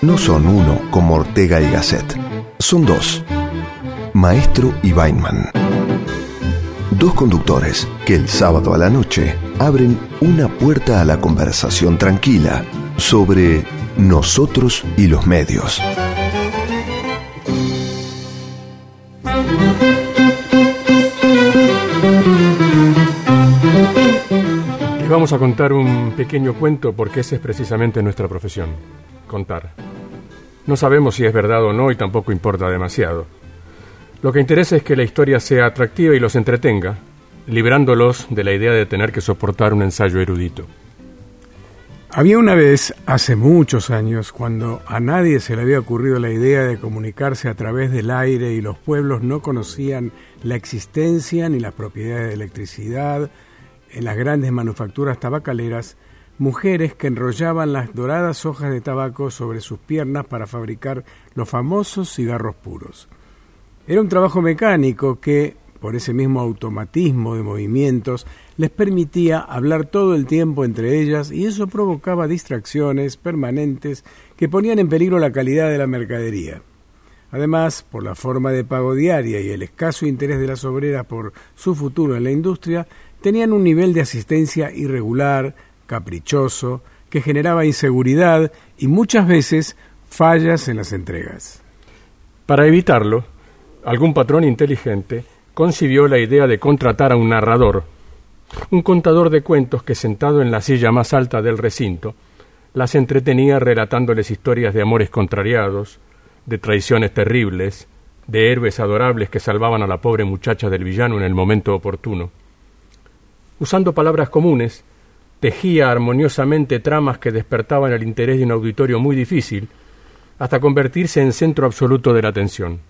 No son uno como Ortega y Gasset, son dos, Maestro y Weinman. Dos conductores que el sábado a la noche abren una puerta a la conversación tranquila sobre nosotros y los medios. A contar un pequeño cuento porque esa es precisamente nuestra profesión, contar. No sabemos si es verdad o no y tampoco importa demasiado. Lo que interesa es que la historia sea atractiva y los entretenga, librándolos de la idea de tener que soportar un ensayo erudito. Había una vez, hace muchos años, cuando a nadie se le había ocurrido la idea de comunicarse a través del aire y los pueblos no conocían la existencia ni las propiedades de electricidad, en las grandes manufacturas tabacaleras, mujeres que enrollaban las doradas hojas de tabaco sobre sus piernas para fabricar los famosos cigarros puros. Era un trabajo mecánico que, por ese mismo automatismo de movimientos, les permitía hablar todo el tiempo entre ellas y eso provocaba distracciones permanentes que ponían en peligro la calidad de la mercadería. Además, por la forma de pago diaria y el escaso interés de las obreras por su futuro en la industria, tenían un nivel de asistencia irregular, caprichoso, que generaba inseguridad y muchas veces fallas en las entregas. Para evitarlo, algún patrón inteligente concibió la idea de contratar a un narrador, un contador de cuentos que sentado en la silla más alta del recinto, las entretenía relatándoles historias de amores contrariados, de traiciones terribles, de héroes adorables que salvaban a la pobre muchacha del villano en el momento oportuno. Usando palabras comunes, tejía armoniosamente tramas que despertaban el interés de un auditorio muy difícil, hasta convertirse en centro absoluto de la atención.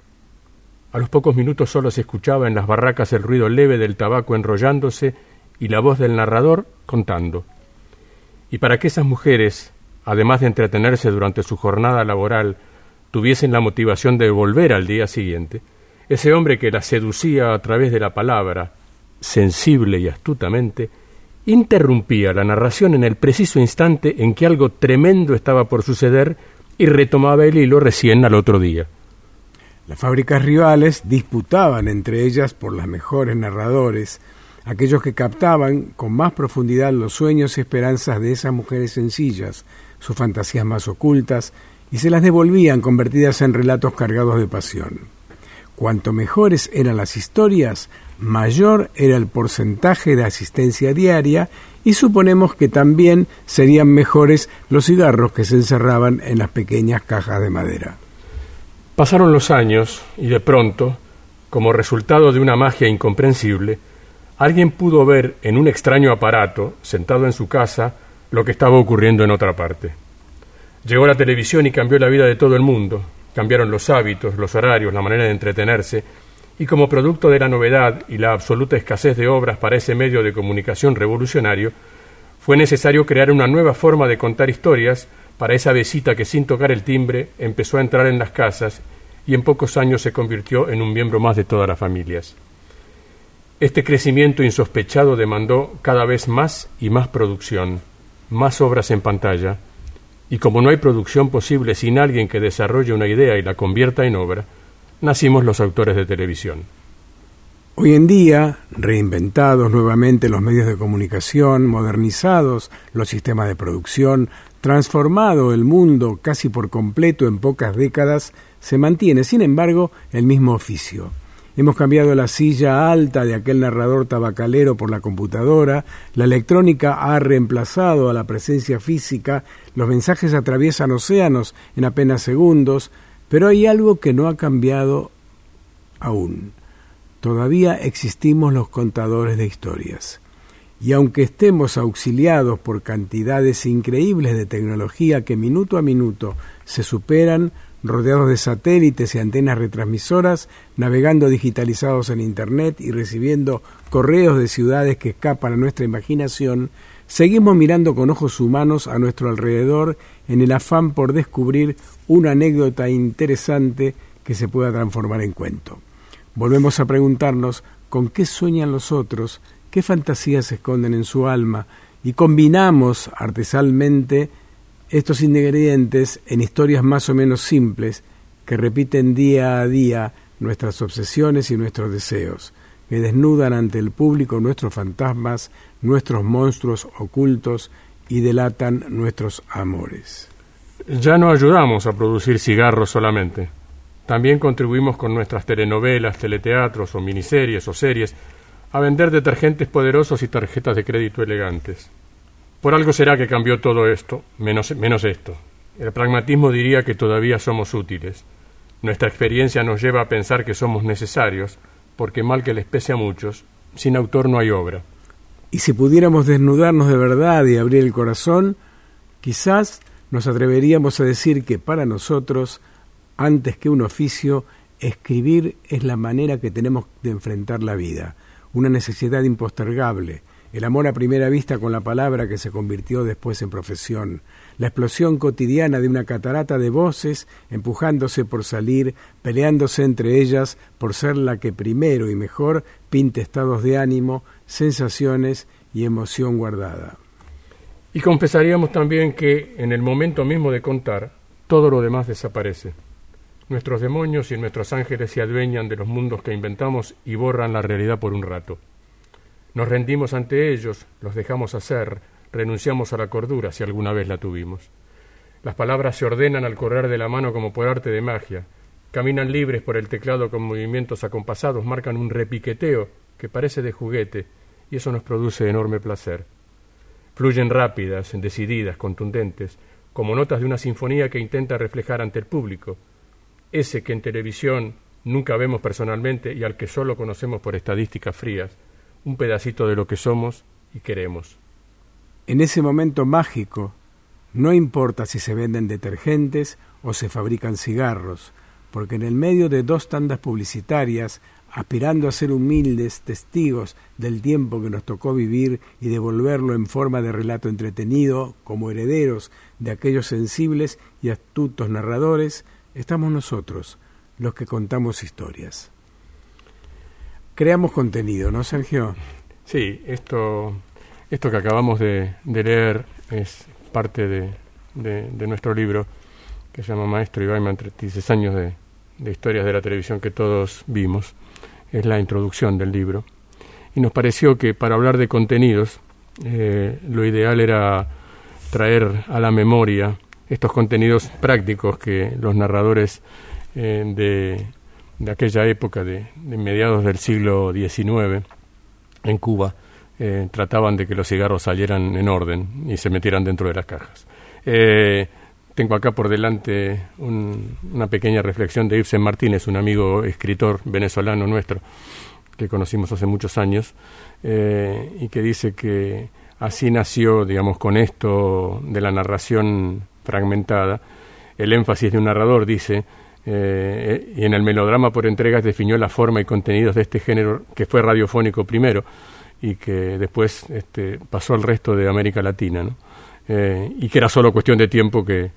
A los pocos minutos solo se escuchaba en las barracas el ruido leve del tabaco enrollándose y la voz del narrador contando. Y para que esas mujeres, además de entretenerse durante su jornada laboral, tuviesen la motivación de volver al día siguiente, ese hombre que las seducía a través de la palabra, sensible y astutamente, interrumpía la narración en el preciso instante en que algo tremendo estaba por suceder y retomaba el hilo recién al otro día. Las fábricas rivales disputaban entre ellas por las mejores narradores, aquellos que captaban con más profundidad los sueños y esperanzas de esas mujeres sencillas, sus fantasías más ocultas, y se las devolvían convertidas en relatos cargados de pasión. Cuanto mejores eran las historias, mayor era el porcentaje de asistencia diaria y suponemos que también serían mejores los cigarros que se encerraban en las pequeñas cajas de madera. Pasaron los años y de pronto, como resultado de una magia incomprensible, alguien pudo ver en un extraño aparato, sentado en su casa, lo que estaba ocurriendo en otra parte. Llegó la televisión y cambió la vida de todo el mundo. Cambiaron los hábitos, los horarios, la manera de entretenerse, y como producto de la novedad y la absoluta escasez de obras para ese medio de comunicación revolucionario, fue necesario crear una nueva forma de contar historias para esa besita que sin tocar el timbre empezó a entrar en las casas y en pocos años se convirtió en un miembro más de todas las familias. Este crecimiento insospechado demandó cada vez más y más producción, más obras en pantalla, y como no hay producción posible sin alguien que desarrolle una idea y la convierta en obra, nacimos los autores de televisión. Hoy en día, reinventados nuevamente los medios de comunicación, modernizados los sistemas de producción, transformado el mundo casi por completo en pocas décadas, se mantiene, sin embargo, el mismo oficio. Hemos cambiado la silla alta de aquel narrador tabacalero por la computadora, la electrónica ha reemplazado a la presencia física, los mensajes atraviesan océanos en apenas segundos, pero hay algo que no ha cambiado aún. Todavía existimos los contadores de historias y aunque estemos auxiliados por cantidades increíbles de tecnología que minuto a minuto se superan, rodeados de satélites y antenas retransmisoras, navegando digitalizados en Internet y recibiendo correos de ciudades que escapan a nuestra imaginación, seguimos mirando con ojos humanos a nuestro alrededor en el afán por descubrir una anécdota interesante que se pueda transformar en cuento. Volvemos a preguntarnos con qué sueñan los otros qué fantasías se esconden en su alma y combinamos artesanalmente estos ingredientes en historias más o menos simples que repiten día a día nuestras obsesiones y nuestros deseos, que desnudan ante el público nuestros fantasmas, nuestros monstruos ocultos y delatan nuestros amores. Ya no ayudamos a producir cigarros solamente. También contribuimos con nuestras telenovelas, teleteatros o miniseries o series a vender detergentes poderosos y tarjetas de crédito elegantes. Por algo será que cambió todo esto, menos, menos esto. El pragmatismo diría que todavía somos útiles. Nuestra experiencia nos lleva a pensar que somos necesarios, porque mal que les pese a muchos, sin autor no hay obra. Y si pudiéramos desnudarnos de verdad y abrir el corazón, quizás nos atreveríamos a decir que para nosotros, antes que un oficio, escribir es la manera que tenemos de enfrentar la vida, una necesidad impostergable, el amor a primera vista con la palabra que se convirtió después en profesión, la explosión cotidiana de una catarata de voces empujándose por salir, peleándose entre ellas por ser la que primero y mejor pinte estados de ánimo, sensaciones y emoción guardada. Y confesaríamos también que en el momento mismo de contar, todo lo demás desaparece. Nuestros demonios y nuestros ángeles se adueñan de los mundos que inventamos y borran la realidad por un rato. Nos rendimos ante ellos, los dejamos hacer, renunciamos a la cordura si alguna vez la tuvimos. Las palabras se ordenan al correr de la mano como por arte de magia, caminan libres por el teclado con movimientos acompasados, marcan un repiqueteo que parece de juguete, y eso nos produce enorme placer. Fluyen rápidas, decididas, contundentes, como notas de una sinfonía que intenta reflejar ante el público, ese que en televisión nunca vemos personalmente y al que solo conocemos por estadísticas frías, un pedacito de lo que somos y queremos. En ese momento mágico, no importa si se venden detergentes o se fabrican cigarros, porque en el medio de dos tandas publicitarias, aspirando a ser humildes testigos del tiempo que nos tocó vivir y devolverlo en forma de relato entretenido, como herederos de aquellos sensibles y astutos narradores, estamos nosotros, los que contamos historias creamos contenido, ¿no, Sergio? Sí, esto, esto que acabamos de, leer es parte de, de, nuestro libro que se llama Maestro Ibaiman, 36 años de, historias de la televisión que todos vimos. Es la introducción del libro. Y nos pareció que para hablar de contenidos, eh, lo ideal era traer a la memoria estos contenidos prácticos que los narradores eh, de de aquella época, de, mediados del siglo XIX, en Cuba, eh, trataban de que los cigarros salieran en orden y se metieran dentro de las cajas. Tengo acá por delante una pequeña reflexión de Ibsen Martínez, un amigo escritor venezolano nuestro que conocimos hace muchos años, eh, y que dice que así nació, digamos, con esto de la narración fragmentada, el énfasis de un narrador, dice, eh, y en el melodrama por entregas definió la forma y contenidos de este género que fue radiofónico primero y que después este, pasó al resto de América Latina, eh, y que era solo cuestión de tiempo que,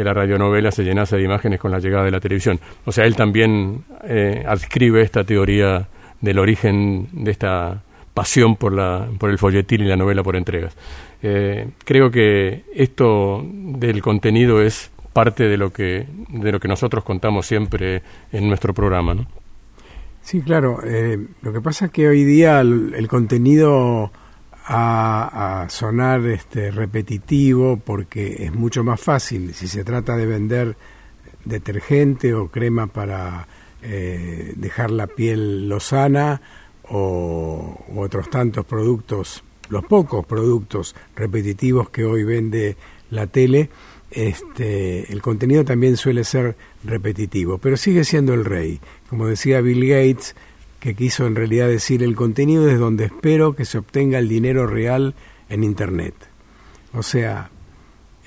que, la radionovela se llenase de imágenes con la llegada de la televisión. O sea, él también eh, adscribe esta teoría del origen de esta pasión por, la, por el folletín y la novela por entregas. creo que esto del contenido es parte de lo que de lo que nosotros contamos siempre en nuestro programa, ¿no? Sí, claro. Eh, lo que pasa es que hoy día el, contenido a, sonar este repetitivo porque es mucho más fácil si se trata de vender detergente o crema para eh, dejar la piel lozana o otros tantos productos, los pocos productos repetitivos que hoy vende la tele este, el contenido también suele ser repetitivo, pero sigue siendo el rey. Como decía Bill Gates, que quiso en realidad decir el contenido es donde espero que se obtenga el dinero real en Internet. O sea,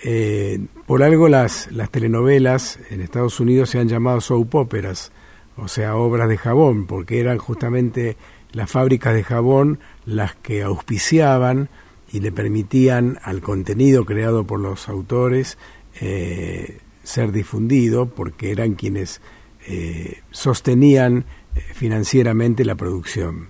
eh, por algo las, las telenovelas en Estados Unidos se han llamado soap operas, o sea, obras de jabón, porque eran justamente las fábricas de jabón las que auspiciaban y le permitían al contenido creado por los autores eh, ser difundido porque eran quienes eh, sostenían financieramente la producción.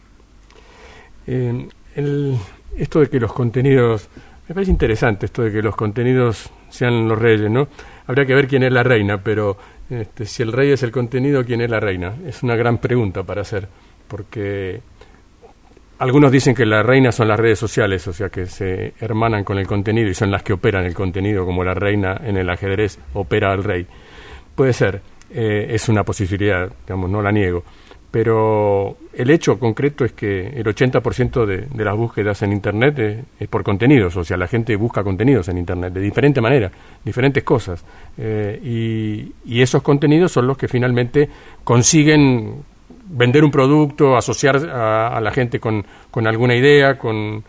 esto de que los contenidos Me parece interesante esto de que los contenidos sean los reyes, ¿no? Habría que ver quién es la reina, pero este, si el rey es el contenido, ¿quién es la reina? Es una gran pregunta para hacer, porque algunos dicen que la reina son las redes sociales, o sea, que se hermanan con el contenido y son las que operan el contenido, como la reina en el ajedrez opera al rey. Puede ser, eh, es una posibilidad, digamos, no la niego pero el hecho concreto es que el 80% de, de, las búsquedas en Internet es, por contenidos, o sea, la gente busca contenidos en Internet de diferente manera, diferentes cosas, eh, y, esos contenidos son los que finalmente consiguen vender un producto, asociar a, la gente con, alguna idea, con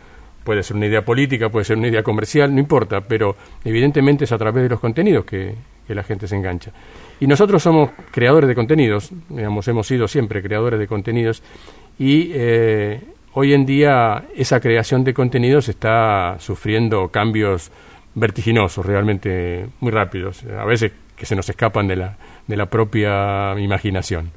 puede ser una idea política, puede ser una idea comercial, no importa, pero evidentemente es a través de los contenidos que la gente se engancha. Y nosotros somos creadores de contenidos, digamos, hemos sido siempre creadores de contenidos y eh, hoy en día esa creación de contenidos está sufriendo cambios vertiginosos, realmente muy rápidos, a veces que se nos escapan de la, de la propia imaginación.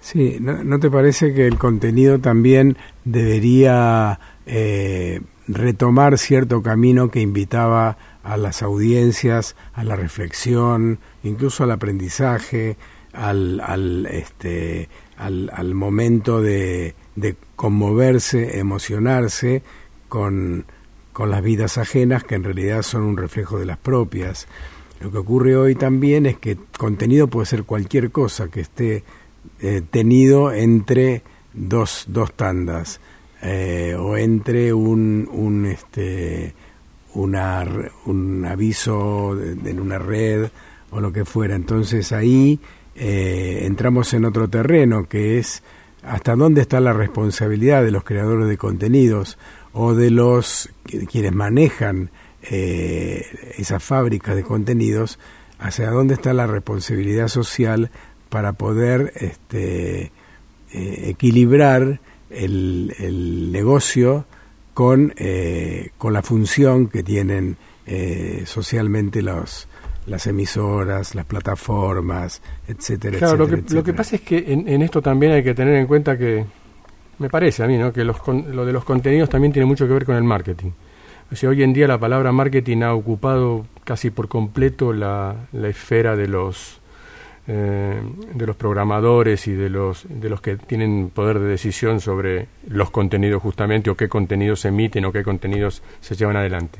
Sí, ¿no, te parece que el contenido también debería eh, retomar cierto camino que invitaba a las audiencias, a la reflexión, incluso al aprendizaje, al, al, este, al, al momento de, de, conmoverse, emocionarse con, con las vidas ajenas que en realidad son un reflejo de las propias. Lo que ocurre hoy también es que contenido puede ser cualquier cosa que esté eh, tenido entre dos, dos tandas eh, o entre un, un este, una, un aviso en una red o lo que fuera. Entonces ahí eh, entramos en otro terreno que es hasta dónde está la responsabilidad de los creadores de contenidos o de los quienes manejan eh, esas fábricas de contenidos, hacia dónde está la responsabilidad social para poder este, eh, equilibrar el, el negocio con, eh, con la función que tienen eh, socialmente los, las emisoras, las plataformas, etcétera, claro, etcétera, lo, que, lo que pasa es que en, esto también hay que tener en cuenta que, me parece a mí, ¿no? que los, lo de los contenidos también tiene mucho que ver con el marketing. O sea, hoy en día la palabra marketing ha ocupado casi por completo la, la esfera de los eh, de los programadores y de los, de los que tienen poder de decisión sobre los contenidos justamente o qué contenidos se emiten o qué contenidos se llevan adelante.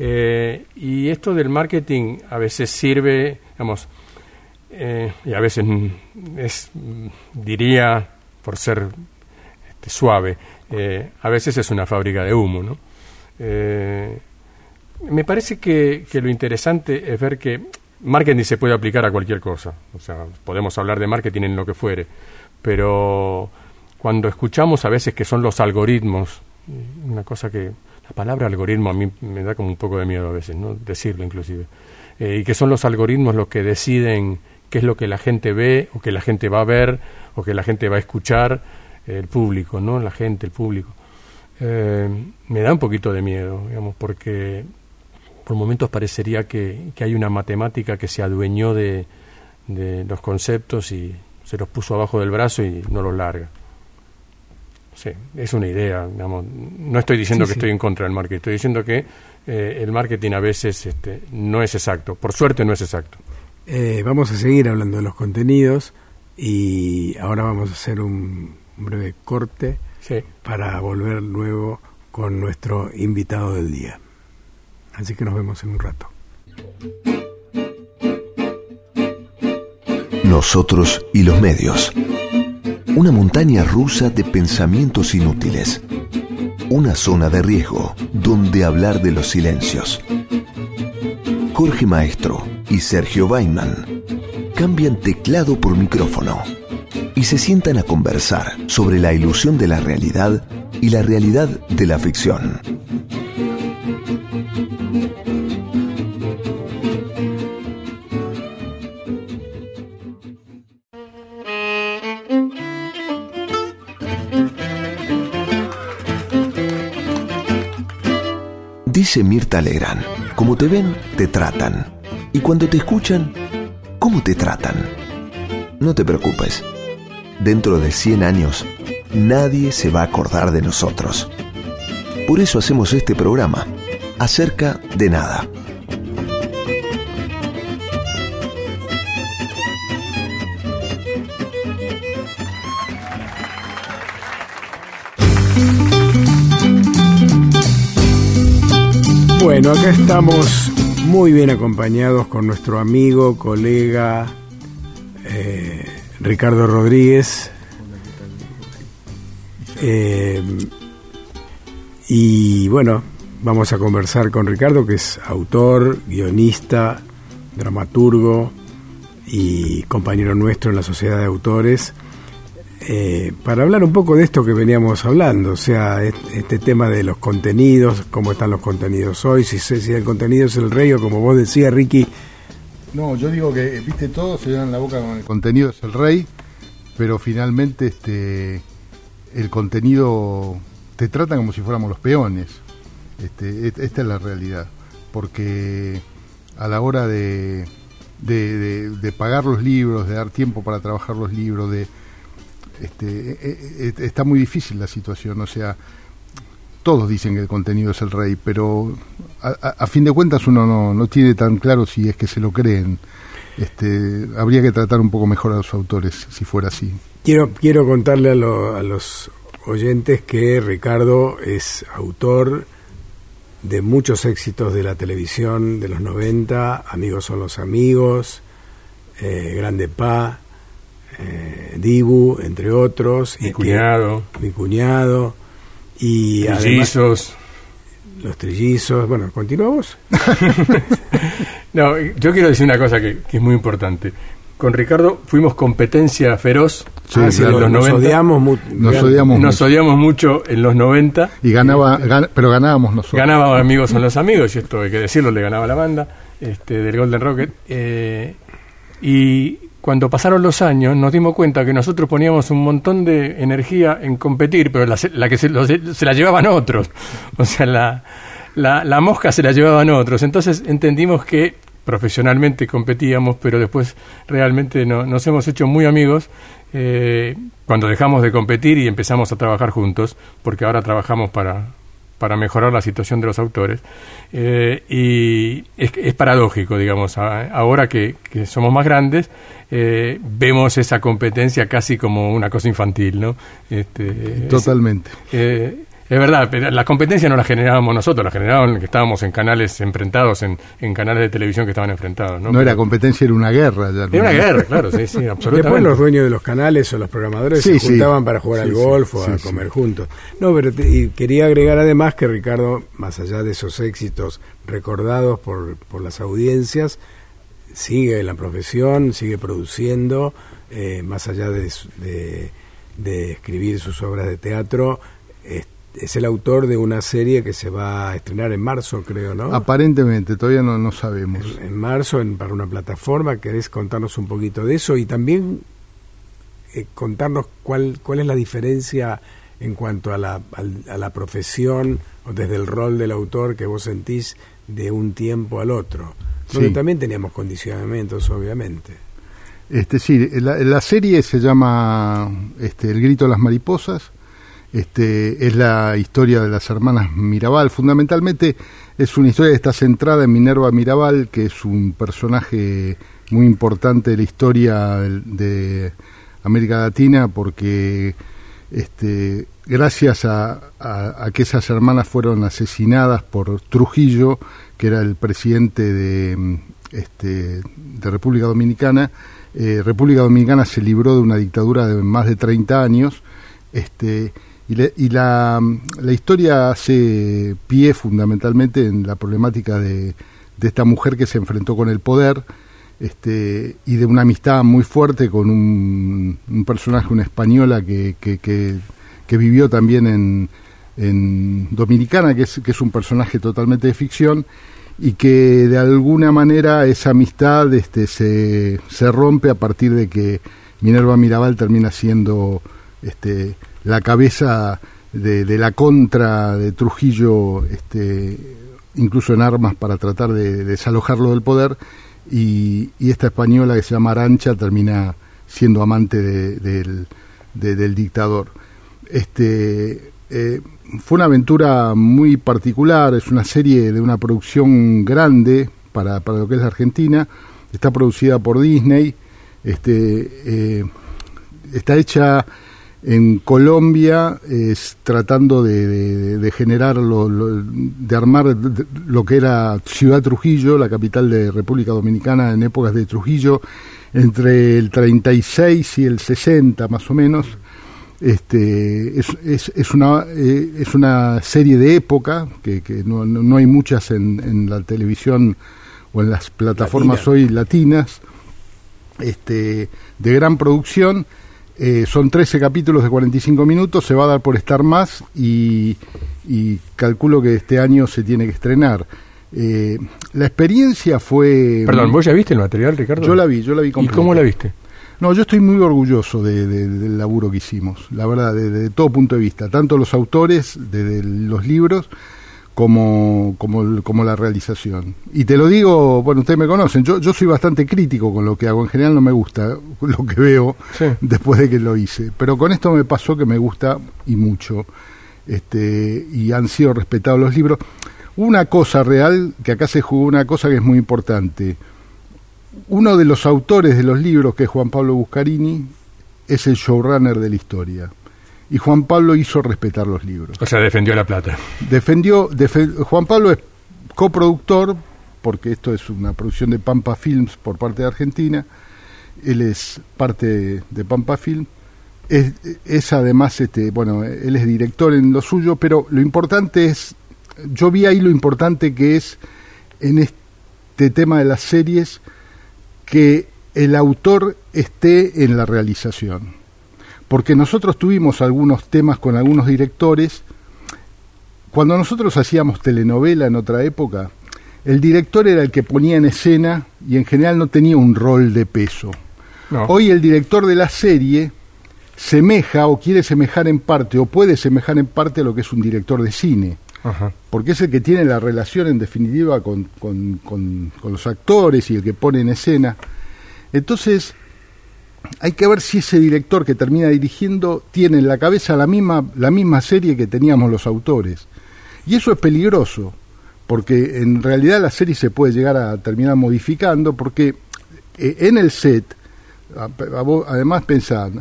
Eh, y esto del marketing a veces sirve, digamos, eh, y a veces es, diría, por ser este, suave, a veces es una fábrica de humo, ¿no? me parece que, lo interesante es ver que marketing se puede aplicar a cualquier cosa. O sea, podemos hablar de marketing en lo que fuere. Pero cuando escuchamos a veces que son los algoritmos, una cosa que la palabra algoritmo a mí me da como un poco de miedo a veces, ¿no? Decirlo inclusive. Eh, y que son los algoritmos los que deciden qué es lo que la gente ve o que la gente va a ver o que la gente va a escuchar, el público, ¿no? La gente, el público. Eh, me da un poquito de miedo, digamos, porque por momentos parecería que, hay una matemática que se adueñó de, los conceptos y se los puso abajo del brazo y no los larga. Sí, es una idea, digamos. No estoy diciendo que estoy en contra del marketing, estoy diciendo que eh, el marketing a veces este, no es exacto. Por suerte no es exacto. Eh, vamos a seguir hablando de los contenidos y ahora vamos a hacer un breve corte para volver luego con nuestro invitado del día. Así que nos vemos en un rato. Nosotros y los medios. Una montaña rusa de pensamientos inútiles. Una zona de riesgo donde hablar de los silencios. Jorge Maestro y Sergio Weinman cambian teclado por micrófono y se sientan a conversar sobre la ilusión de la realidad y la realidad de la ficción. Dice Mirta Legrand, como te ven, te tratan. Y cuando te escuchan, ¿cómo te tratan? No te preocupes. Dentro de 100 años, nadie se va a acordar de nosotros. Por eso hacemos este programa acerca de nada. Bueno, acá estamos muy bien acompañados con nuestro amigo, colega eh, Ricardo Rodríguez. Eh, y bueno, vamos a conversar con Ricardo, que es autor, guionista, dramaturgo y compañero nuestro en la Sociedad de Autores. Eh, para hablar un poco de esto que veníamos hablando, o sea, este tema de los contenidos, cómo están los contenidos hoy, si, si el contenido es el rey o como vos decías, Ricky. No, yo digo que, viste, todos se dan la boca con el contenido es el rey, pero finalmente este el contenido te tratan como si fuéramos los peones. Este, esta es la realidad, porque a la hora de, de pagar los libros, de dar tiempo para trabajar los libros, de este, eh, eh, eh, está muy difícil la situación, o sea, todos dicen que el contenido es el rey, pero a, fin de cuentas uno no, tiene tan claro si es que se lo creen. Este, habría que tratar un poco mejor a los autores si fuera así. Quiero, quiero contarle a los oyentes que Ricardo es autor de muchos éxitos de la televisión de los 90, Amigos son los amigos, Grande Pa, eh, Dibu, entre otros. Mi cuñado. mi cuñado. Y trillizos. los trillizos. Bueno, ¿continuamos? no, yo quiero decir una cosa que, es muy importante. Con Ricardo fuimos competencia feroz ah, en los nos, Odiamos nos, odiamos, nos odiamos mucho en los 90. Y ganaba, este, pero ganábamos nosotros. Ganábamos amigos son los amigos, y esto hay que decirlo, le ganaba la banda este, del Golden Rocket. Eh, y cuando pasaron los años nos dimos cuenta que nosotros poníamos un montón de energía en competir, pero la, que se, la llevaban otros. O sea, la, la, mosca se la llevaban otros. Entonces entendimos que profesionalmente competíamos, pero después realmente no, nos hemos hecho muy amigos eh, cuando dejamos de competir y empezamos a trabajar juntos, porque ahora trabajamos para, para mejorar la situación de los autores. Eh, y es, paradójico, digamos, ahora que, somos más grandes, eh, vemos esa competencia casi como una cosa infantil, ¿no? Este, Totalmente. Eh, es verdad, pero la competencia no la generábamos nosotros, la generaban que estábamos en canales enfrentados, en, en, canales de televisión que estaban enfrentados. No, no era competencia, era una guerra. Ya era una guerra, claro, sí, sí, absolutamente. Después los dueños de los canales o los programadores se juntaban para jugar al golf o a comer juntos. No, pero y quería agregar además que Ricardo, más allá de esos éxitos recordados por, por las audiencias, sigue en la profesión, sigue produciendo, eh, más allá de, de, de, escribir sus obras de teatro, es el autor de una serie que se va a estrenar en marzo, creo, ¿no? Aparentemente, todavía no, no sabemos. En, marzo, en, para una plataforma, ¿querés contarnos un poquito de eso? Y también eh, contarnos cuál, cuál es la diferencia en cuanto a la, a, la profesión o desde el rol del autor que vos sentís de un tiempo al otro. Donde también teníamos condicionamientos, obviamente. Este, sí, la, la serie se llama este, El grito de las mariposas este, es la historia de las hermanas Mirabal. Fundamentalmente es una historia que está centrada en Minerva Mirabal, que es un personaje muy importante de la historia de, América Latina, porque este, gracias a, que esas hermanas fueron asesinadas por Trujillo, que era el presidente de, este, República Dominicana, eh, República Dominicana se libró de una dictadura de más de 30 años. Este, y, la, la, historia hace pie fundamentalmente en la problemática de, de, esta mujer que se enfrentó con el poder este, y de una amistad muy fuerte con un, un personaje, una española que, que, que, vivió también en, en Dominicana, que es, que es un personaje totalmente de ficción y que de alguna manera esa amistad este, se, se rompe a partir de que Minerva Mirabal termina siendo este, la cabeza de, la contra de Trujillo, este, incluso en armas para tratar de, desalojarlo del poder, y, esta española que se llama Arancha termina siendo amante del, del, dictador. Este, eh, fue una aventura muy particular, es una serie de una producción grande para, para lo que es la Argentina, está producida por Disney, este, eh, está hecha en Colombia es tratando de, generar, lo, de armar lo que era Ciudad Trujillo, la capital de República Dominicana en épocas de Trujillo, entre el 36 y el 60 más o menos. Este, es, es, es una, eh, es una serie de época, que, que no, no, hay muchas en, en, la televisión o en las plataformas hoy latinas, este, de gran producción eh, son 13 capítulos de 45 minutos, se va a dar por estar más y, calculo que este año se tiene que estrenar. Eh, la experiencia fue... Perdón, ¿vos ya viste el material, Ricardo? Yo la vi, yo la vi completa. ¿Y cómo la viste? No, yo estoy muy orgulloso del laburo que hicimos, la verdad, desde todo punto de vista, tanto los autores, de los libros, como, como, como, la realización. Y te lo digo, bueno, ustedes me conocen, yo, yo soy bastante crítico con lo que hago, en general no me gusta lo que veo después de que lo hice, pero con esto me pasó que me gusta y mucho, este, y han sido respetados los libros. Una cosa real, que acá se jugó una cosa que es muy importante. Uno de los autores de los libros, que es Juan Pablo Buscarini, es el showrunner de la historia y Juan Pablo hizo respetar los libros. O sea, defendió la plata. Defendió, Juan Pablo es coproductor, porque esto es una producción de Pampa Films por parte de Argentina, él es parte de, Pampa Film, es, es, además, este, bueno, él es director en lo suyo, pero lo importante es, yo vi ahí lo importante que es en este tema de las series, que el autor esté en la realización porque nosotros tuvimos algunos temas con algunos directores. Cuando nosotros hacíamos telenovela en otra época, el director era el que ponía en escena y en general no tenía un rol de peso. Hoy el director de la serie semeja o quiere semejar en parte o puede semejar en parte a lo que es un director de cine. Porque es el que tiene la relación en definitiva con, con, con los actores y el que pone en escena. Entonces, hay que ver si ese director que termina dirigiendo tiene en la cabeza la misma, la misma serie que teníamos los autores. Y eso es peligroso, porque en realidad la serie se puede llegar a terminar modificando, porque eh, en el set, además pensad,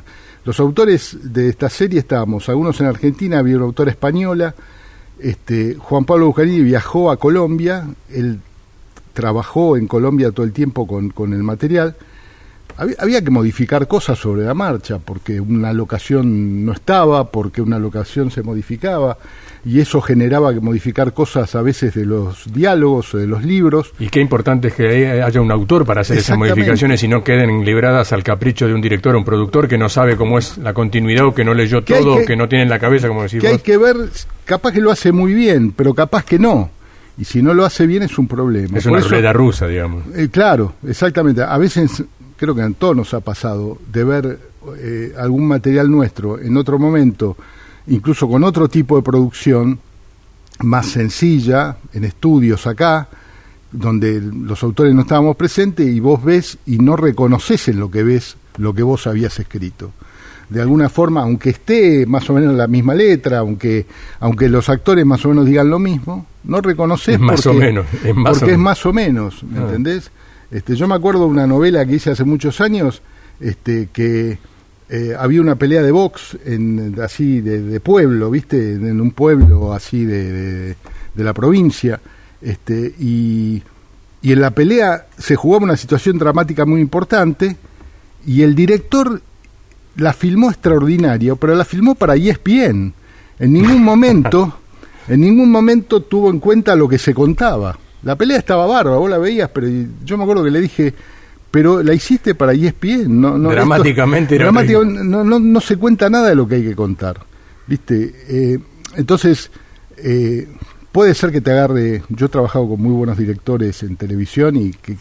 los autores de esta serie estábamos, algunos en Argentina, había una autora española, este, Juan Pablo Bucarini viajó a Colombia, él trabajó en Colombia todo el tiempo con, con el material, había, que modificar cosas sobre la marcha, porque una locación no estaba, porque una locación se modificaba, y eso generaba que modificar cosas a veces de los diálogos, o de los libros. Y qué importante es que haya un autor para hacer esas modificaciones y no queden libradas al capricho de un director o un productor que no sabe cómo es la continuidad o que no leyó todo, o que no tiene en la cabeza, como decir Que hay que ver, capaz que lo hace muy bien, pero capaz que no y si no lo hace bien es un problema. Es una rueda rusa, digamos. Eh, claro, exactamente. A veces creo que a todos nos ha pasado, de ver eh, algún material nuestro en otro momento, incluso con otro tipo de producción, más sencilla, en estudios acá, donde los autores no estábamos presentes y vos ves y no reconoces en lo que ves lo que vos habías escrito. De alguna forma, aunque esté más o menos la misma letra, aunque, aunque los actores más o menos digan lo mismo, no reconoces más porque, o menos, es más porque es más o menos, ¿me ah. entendés? Este, yo me acuerdo de una novela que hice hace muchos años, este, que eh, había una pelea de box en, así de, pueblo, ¿viste? En un pueblo así de, de, la provincia, este, y, y en la pelea se jugaba una situación dramática muy importante, y el director la filmó extraordinario, pero la filmó para ESPN. En ningún momento, en ningún momento tuvo en cuenta lo que se contaba. La pelea estaba bárbara, vos la veías, pero yo me acuerdo que le dije, pero la hiciste para ESPN. No, no, dramáticamente, no, no, no, se cuenta nada de lo que hay que contar. ¿Viste? Eh, entonces, eh, puede ser que te agarre. Yo he trabajado con muy buenos directores en televisión y que,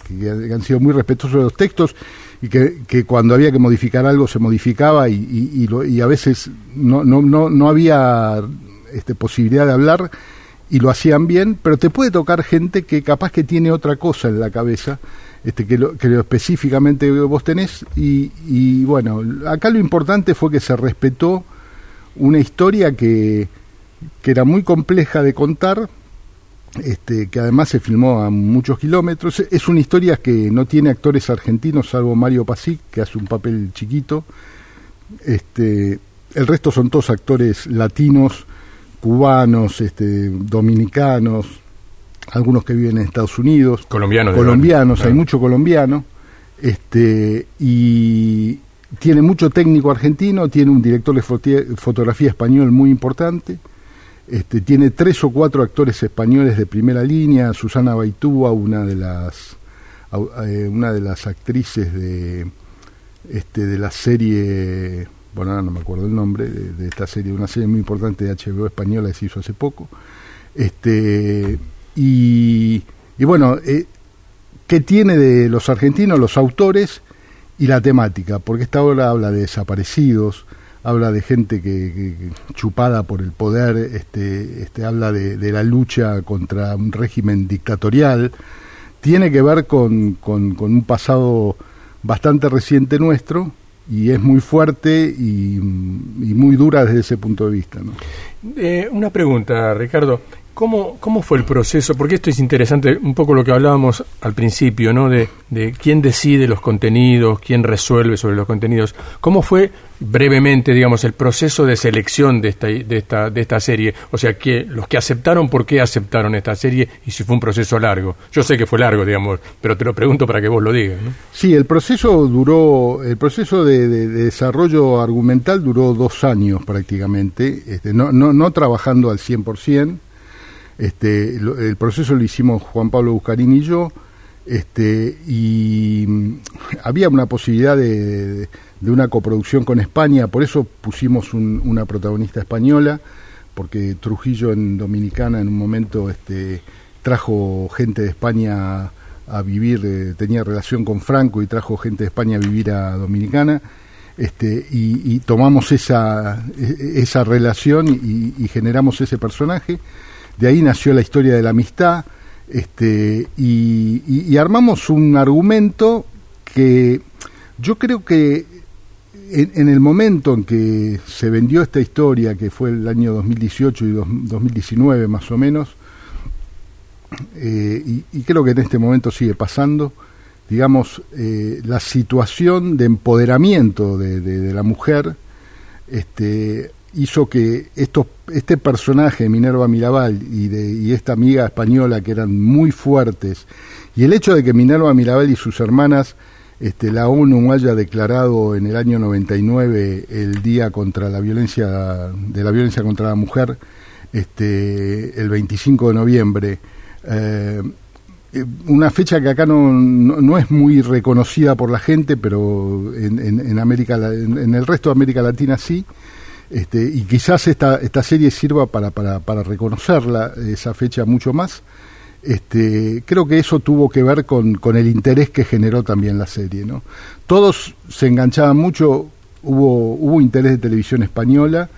han sido muy respetuosos de los textos y que, que, cuando había que modificar algo se modificaba y, y, y a veces no, no, no, no había este, posibilidad de hablar y lo hacían bien, pero te puede tocar gente que capaz que tiene otra cosa en la cabeza, este, que, lo, que lo específicamente vos tenés, y, y bueno, acá lo importante fue que se respetó una historia que, que era muy compleja de contar, este, que además se filmó a muchos kilómetros. Es una historia que no tiene actores argentinos, salvo Mario Pasic, que hace un papel chiquito. Este, el resto son todos actores latinos, cubanos, este, dominicanos, algunos que viven en Estados Unidos. Colombianos. Colombianos, hay mucho colombiano. Este, y tiene mucho técnico argentino, tiene un director de fotografía español muy importante este, tiene tres o cuatro actores españoles de primera línea, Susana Baitúa, una de las eh, una de las actrices de este de la serie bueno no me acuerdo el nombre de, esta serie una serie muy importante de HBO española que se hizo hace poco. Este y, y bueno eh, qué tiene de los argentinos los autores y la temática porque esta obra habla de desaparecidos habla de gente que, chupada por el poder, este, este, habla de, la lucha contra un régimen dictatorial, tiene que ver con, con, un pasado bastante reciente nuestro y es muy fuerte y, muy dura desde ese punto de vista. Eh, una pregunta, Ricardo. ¿Cómo, ¿Cómo fue el proceso? Porque esto es interesante, un poco lo que hablábamos al principio, ¿no? De, de quién decide los contenidos, quién resuelve sobre los contenidos. ¿Cómo fue brevemente, digamos, el proceso de selección de esta, de esta, de esta serie? O sea, que los que aceptaron, ¿por qué aceptaron esta serie y si fue un proceso largo? Yo sé que fue largo, digamos, pero te lo pregunto para que vos lo digas. ¿no? Sí, el proceso duró, el proceso de, desarrollo argumental duró dos años prácticamente, este, no, no, no trabajando al 100%. Este, el proceso lo hicimos Juan Pablo Buscarín y yo, este, y mm, había una posibilidad de, una coproducción con España, por eso pusimos una protagonista española, porque Trujillo en Dominicana en un momento este, trajo gente de España a vivir, eh, tenía relación con Franco y trajo gente de España a vivir a Dominicana. Este, y, tomamos esa, e, esa relación y generamos ese personaje de ahí nació la historia de la amistad, este, y, armamos un argumento que yo creo que en, el momento en que se vendió esta historia, que fue el año 2018 y 2019 más o menos, eh, y, creo que en este momento sigue pasando, digamos, eh, la situación de empoderamiento de, de la mujer este, hizo que estos, este personaje, Minerva Mirabal, y, de, y esta amiga española que eran muy fuertes, y el hecho de que Minerva Mirabal y sus hermanas, este, la ONU haya declarado en el año 99 el día contra la violencia, de la violencia contra la mujer, este, el 25 de noviembre, eh, una fecha que acá no, no, es muy reconocida por la gente, pero en, en, América, en el resto de América Latina sí, este, y quizás esta, esta serie sirva para, para, para reconocerla, esa fecha mucho más. Este, creo que eso tuvo que ver con, con, el interés que generó también la serie. ¿no? Todos se enganchaban mucho, hubo, hubo interés de televisión española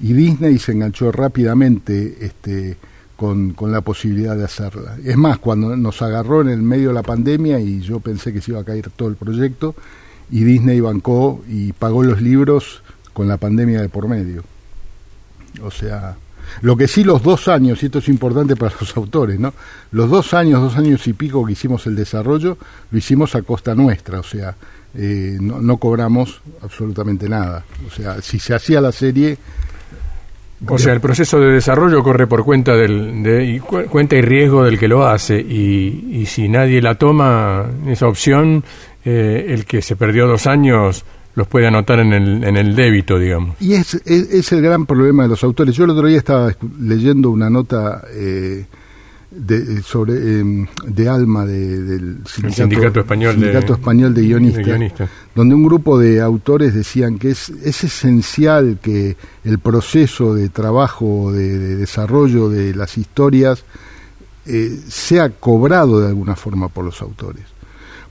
y Disney se enganchó rápidamente este, con, con, la posibilidad de hacerla. Es más, cuando nos agarró en el medio de la pandemia y yo pensé que se iba a caer todo el proyecto, y Disney bancó y pagó los libros con la pandemia de por medio. O sea, lo que sí los dos años, y esto es importante para los autores, ¿no? Los dos años, dos años y pico que hicimos el desarrollo, lo hicimos a costa nuestra, o sea, eh, no, cobramos absolutamente nada. O sea, si se hacía la serie... O sea, el proceso de desarrollo corre por cuenta del de, y cuenta y riesgo del que lo hace y, y si nadie la toma esa opción, eh, el que se perdió dos años los puede anotar en el, en el débito, digamos. Y es, es, el gran problema de los autores. Yo el otro día estaba leyendo una nota eh, de, sobre em, de Alma del sindicato, español, sindicato de, español de guionistas, donde un grupo de autores decían que es, es esencial que el proceso de trabajo, de, desarrollo de las historias eh, sea cobrado de alguna forma por los autores.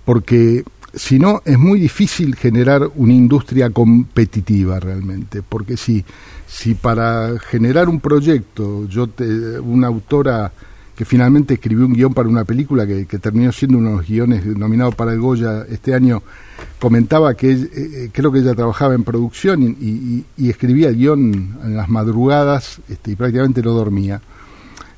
Porque si no, es muy difícil generar una industria competitiva realmente, porque si, si para generar un proyecto, yo te, una autora que finalmente escribió un guion para una película que, terminó siendo uno de los guiones nominados para el Goya este año, comentaba que eh, eh, creo que ella trabajaba en producción y, escribía el guion en las madrugadas este, y prácticamente no dormía.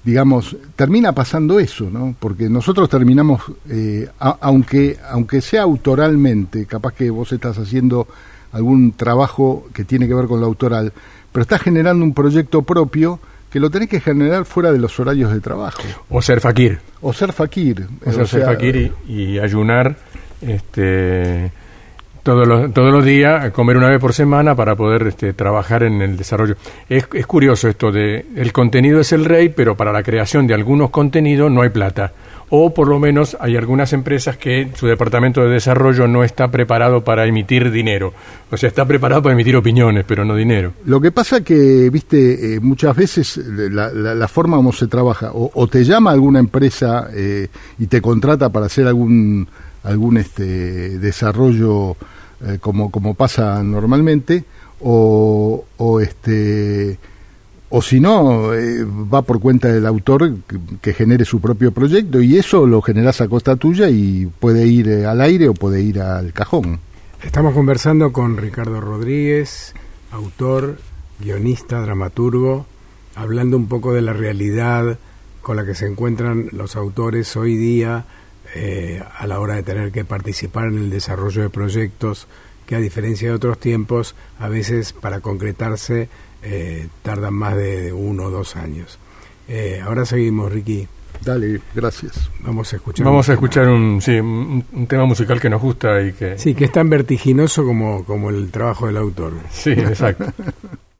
Digamos, termina pasando eso, ¿no? Porque nosotros terminamos, eh, aunque, aunque sea autoralmente, capaz que vos estás haciendo algún trabajo que tiene que ver con lo autoral, pero estás generando un proyecto propio que lo tenés que generar fuera de los horarios de trabajo. O ser fakir. O ser fakir. O, ser fakir y, ayunar este, todos, los, todos los días, comer una vez por semana para poder este, trabajar en el desarrollo. Es, es curioso esto de el contenido es el rey, pero para la creación de algunos contenidos no hay plata o por lo menos hay algunas empresas que su departamento de desarrollo no está preparado para emitir dinero. O sea, está preparado para emitir opiniones, pero no dinero. Lo que pasa que, viste, eh, muchas veces la, forma como se trabaja, o, te llama alguna empresa eh, y te contrata para hacer algún, algún este, desarrollo eh, como, como pasa normalmente, o, o este o si no, eh, va por cuenta del autor que, genere su propio proyecto y eso lo generas a costa tuya y puede ir eh, al aire o puede ir al cajón. Estamos conversando con Ricardo Rodríguez, autor, guionista, dramaturgo, hablando un poco de la realidad con la que se encuentran los autores hoy día eh, a la hora de tener que participar en el desarrollo de proyectos que a diferencia de otros tiempos, a veces para concretarse eh, tardan más de uno o dos años. Eh, ahora seguimos, Ricky. Dale, gracias. Vamos a escuchar. Vamos a escuchar un, sí, un, tema musical que nos gusta y que. Sí, que es tan vertiginoso como, como el trabajo del autor. Sí, exacto.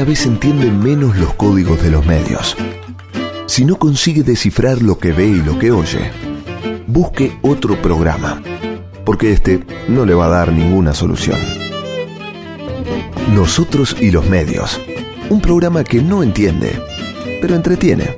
cada vez entiende menos los códigos de los medios, si no consigue descifrar lo que ve y lo que oye, busque otro programa, porque este no le va a dar ninguna solución. Nosotros y los medios. Un programa que no entiende, pero entretiene.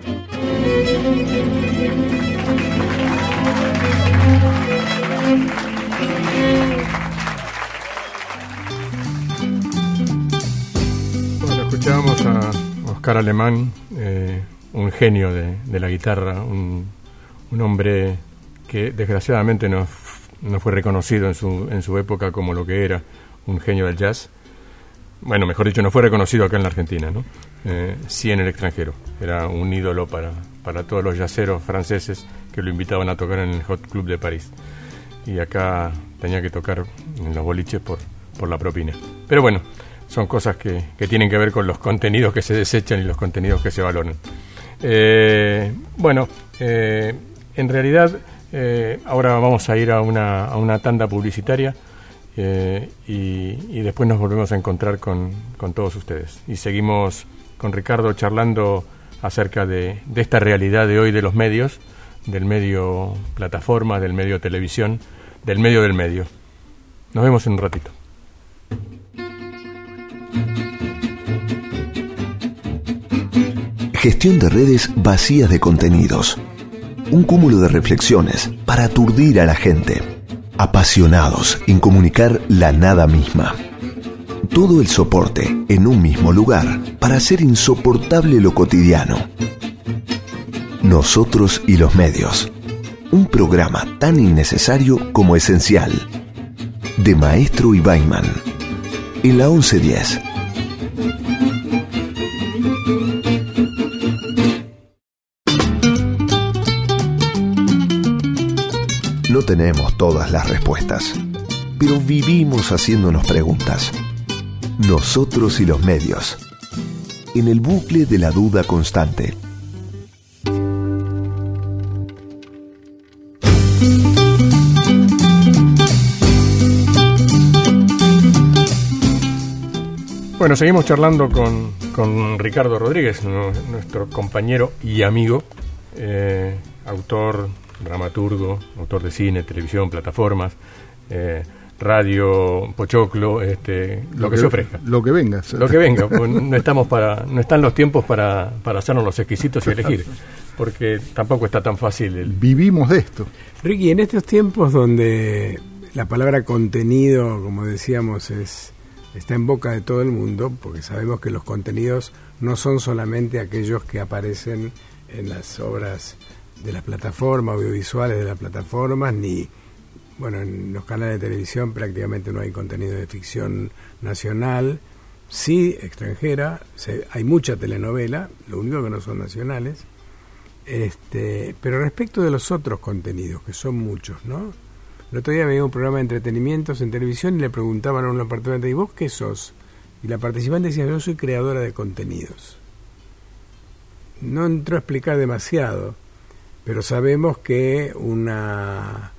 Oscar Alemán, eh, un genio de, de la guitarra, un, un, hombre que desgraciadamente no, no fue reconocido en su, en su época como lo que era un genio del jazz. Bueno, mejor dicho, no fue reconocido acá en la Argentina, ¿no? Eh, sí en el extranjero. Era un ídolo para, para todos los jazzeros franceses que lo invitaban a tocar en el Hot Club de París. Y acá tenía que tocar en los boliches por, por la propina. Pero bueno, son cosas que, que, tienen que ver con los contenidos que se desechan y los contenidos que se valoran. Eh, bueno, eh, en realidad eh, ahora vamos a ir a una, a una tanda publicitaria y, y, después nos volvemos a encontrar con, con, todos ustedes. Y seguimos con Ricardo charlando acerca de, de esta realidad de hoy de los medios, del medio plataforma, del medio televisión, del medio del medio. Nos vemos en un ratito. Gestión de redes vacías de contenidos. Un cúmulo de reflexiones para aturdir a la gente. Apasionados en comunicar la nada misma. Todo el soporte en un mismo lugar para hacer insoportable lo cotidiano. Nosotros y los medios. Un programa tan innecesario como esencial. De Maestro y. En la 1110. Tenemos todas las respuestas, pero vivimos haciéndonos preguntas. Nosotros y los medios. En el bucle de la duda constante. Bueno, seguimos charlando con, con Ricardo Rodríguez, nuestro compañero y amigo, eh, autor, dramaturgo, autor de cine, televisión, plataformas, eh, radio, pochoclo, este, lo, lo que, que, se ofrezca. Lo que venga. Lo que venga. Pues no estamos para, no están los tiempos para, para hacernos los exquisitos y elegir, porque tampoco está tan fácil. El... Vivimos de esto. Ricky, en estos tiempos donde la palabra contenido, como decíamos, es está en boca de todo el mundo, porque sabemos que los contenidos no son solamente aquellos que aparecen en las obras de las plataformas audiovisuales de las plataformas, ni, bueno, en los canales de televisión prácticamente no hay contenido de ficción nacional, sí extranjera, hay mucha telenovela, lo único que no son nacionales, este, pero respecto de los otros contenidos, que son muchos, ¿no? El otro día veía un programa de entretenimientos en televisión y le preguntaban a un apartamento, ¿y vos qué sos? Y la participante decía, yo soy creadora de contenidos. No entró a explicar demasiado, pero sabemos que una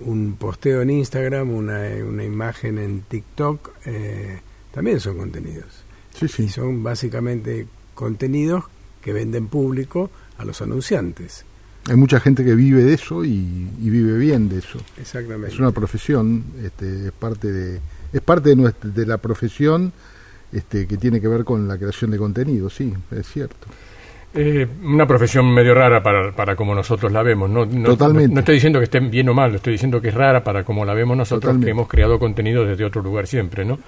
un posteo en Instagram, una, una imagen en TikTok, eh, también son contenidos. Sí, sí. Y son básicamente contenidos que venden público a los anunciantes. Hay mucha gente que vive de eso y, y, vive bien de eso. Exactamente. Es una profesión, este, es parte de es parte de nuestra, de la profesión este, que tiene que ver con la creación de contenido, sí, es cierto. Eh, una profesión medio rara para, para como nosotros la vemos. No, no, Totalmente. No, no, estoy diciendo que esté bien o mal, estoy diciendo que es rara para como la vemos nosotros, Totalmente. que hemos creado contenido desde otro lugar siempre, ¿no?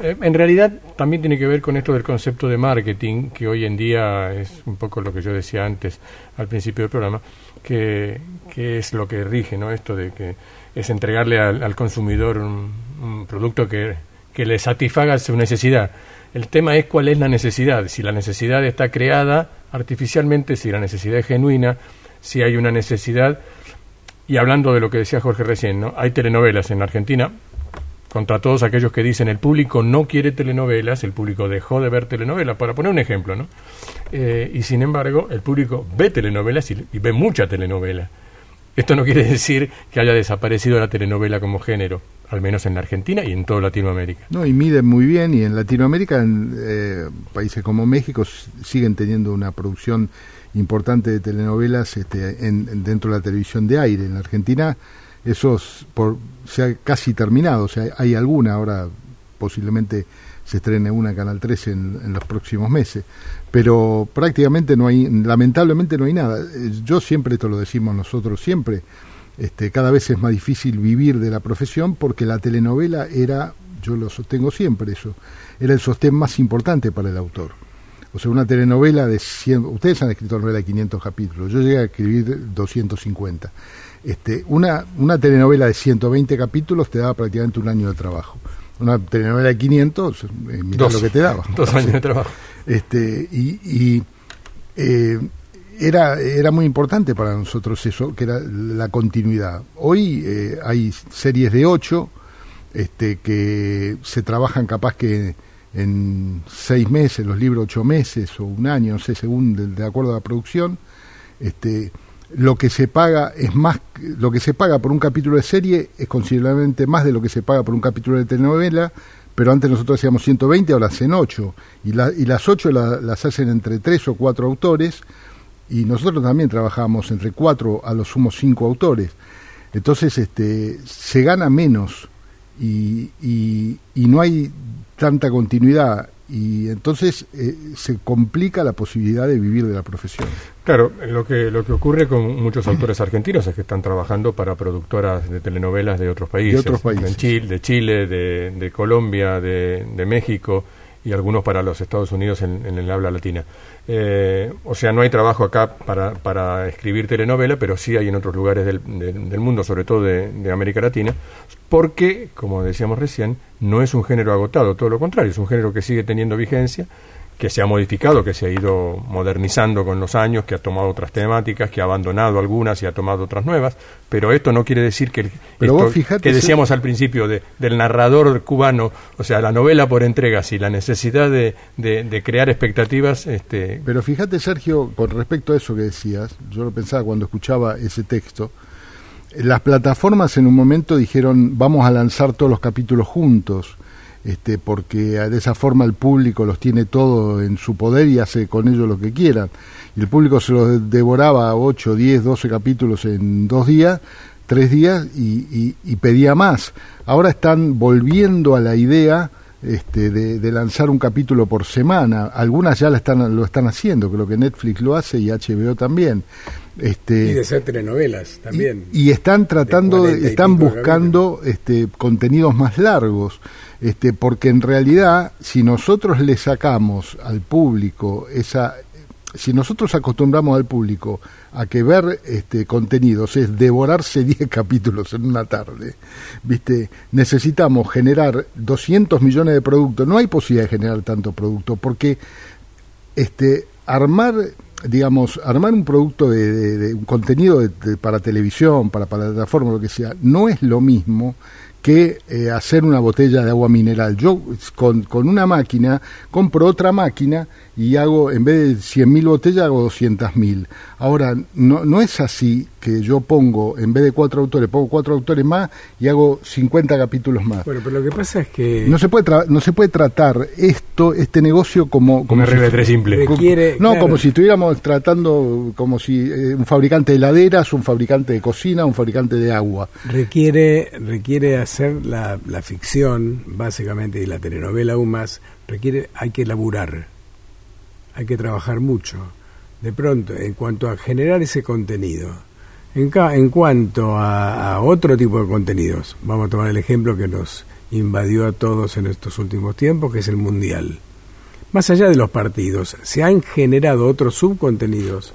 Eh, en realidad también tiene que ver con esto del concepto de marketing, que hoy en día es un poco lo que yo decía antes al principio del programa, que, que es lo que rige, ¿no? Esto de que es entregarle al, al consumidor un, un producto que, que le satisfaga su necesidad. El tema es cuál es la necesidad, si la necesidad está creada artificialmente, si la necesidad es genuina, si hay una necesidad. Y hablando de lo que decía Jorge recién, ¿no? hay telenovelas en Argentina, contra todos aquellos que dicen el público no quiere telenovelas, el público dejó de ver telenovelas, para poner un ejemplo, ¿no? Eh, y sin embargo, el público ve telenovelas y, y ve mucha telenovela. Esto no quiere decir que haya desaparecido la telenovela como género, al menos en la Argentina y en toda Latinoamérica. No, y miden muy bien, y en Latinoamérica, en eh, países como México, siguen teniendo una producción importante de telenovelas este, en, en, dentro de la televisión de aire. En la Argentina eso por, se ha casi terminado, o sea, hay alguna, ahora posiblemente se estrene una Canal 13 en, los próximos meses. Pero prácticamente no hay, lamentablemente no hay nada. Eh, yo siempre, esto lo decimos nosotros siempre, este, cada vez es más difícil vivir de la profesión porque la telenovela era, yo lo sostengo siempre eso, era el sostén más importante para el autor. O sea, una telenovela de 100, ustedes han escrito novela de 500 capítulos, yo llegué a escribir 250. Este, una, una telenovela de 120 capítulos te daba prácticamente un año de trabajo. Una telenovela de 500, eh, mirá lo que te daba. Dos años de trabajo. Este, y, eh, era, era muy importante para nosotros eso, que era la continuidad. Hoy eh, hay series de 8 este, que se trabajan capaz que en seis meses, los libros ocho meses o un año, no sé, según de, acuerdo a la producción, este, lo que se paga es más, lo que se paga por un capítulo de serie es considerablemente más de lo que se paga por un capítulo de telenovela, pero antes nosotros hacíamos 120, ahora hacen 8, y, y las 8 las hacen entre 3 o 4 autores, y nosotros también trabajamos entre 4 a los sumos 5 autores. Entonces este, se gana menos y, y no hay tanta continuidad y entonces eh, se complica la posibilidad de vivir de la profesión. Claro, lo que lo que ocurre con muchos autores argentinos es que están trabajando para productoras de telenovelas de otros países, de, otros países. Chile, de Chile, de, de Colombia, de, de México y algunos para los Estados Unidos en, el habla latina. Eh, o sea, no hay trabajo acá para, para, escribir telenovela, pero sí hay en otros lugares del, del mundo, sobre todo de, de, América Latina, porque, como decíamos recién, no es un género agotado, todo lo contrario, es un género que sigue teniendo vigencia que se ha modificado, que se ha ido modernizando con los años, que ha tomado otras temáticas, que ha abandonado algunas y ha tomado otras nuevas, pero esto no quiere decir que, que decíamos al principio de, del narrador cubano, o sea, la novela por entregas y la necesidad de, de, crear expectativas. Este... Pero fíjate, Sergio, con respecto a eso que decías, yo lo pensaba cuando escuchaba ese texto, las plataformas en un momento dijeron, vamos a lanzar todos los capítulos juntos este, porque de esa forma el público los tiene todo en su poder y hace con ellos lo que quieran. Y el público se los devoraba 8, 10, 12 capítulos en dos días, tres días y, pedía más. Ahora están volviendo a la idea este, de, lanzar un capítulo por semana. Algunas ya lo están, lo están haciendo, creo que Netflix lo hace y HBO también. Este, y de hacer telenovelas también. Y, están tratando, están buscando este, contenidos más largos este, porque en realidad si nosotros le sacamos al público esa, si nosotros acostumbramos al público a que ver este, contenidos es devorarse 10 capítulos en una tarde, ¿viste? necesitamos generar 200 millones de productos, no hay posibilidad de generar tanto producto, porque este, armar digamos, armar un producto de, un contenido para televisión, para, para plataforma, lo que sea, no es lo mismo que eh, hacer una botella de agua mineral. Yo con, con, una máquina compro otra máquina y hago, en vez de 100.000 botellas, hago 200.000. Ahora, no, no es así que yo pongo, en vez de cuatro autores, pongo cuatro autores más y hago 50 capítulos más. Bueno, pero lo que pasa es que... No se puede, no se puede tratar esto, este negocio como... como si, simple. no, como si estuviéramos tratando como si eh, un fabricante de heladeras, un fabricante de cocina, un fabricante de agua. Requiere, requiere hacer la, la ficción, básicamente, y la telenovela aún más, requiere, hay que laburar hay que trabajar mucho. De pronto, en cuanto a generar ese contenido, en, en cuanto a, otro tipo de contenidos, vamos a tomar el ejemplo que nos invadió a todos en estos últimos tiempos, que es el Mundial. Más allá de los partidos, se han generado otros subcontenidos.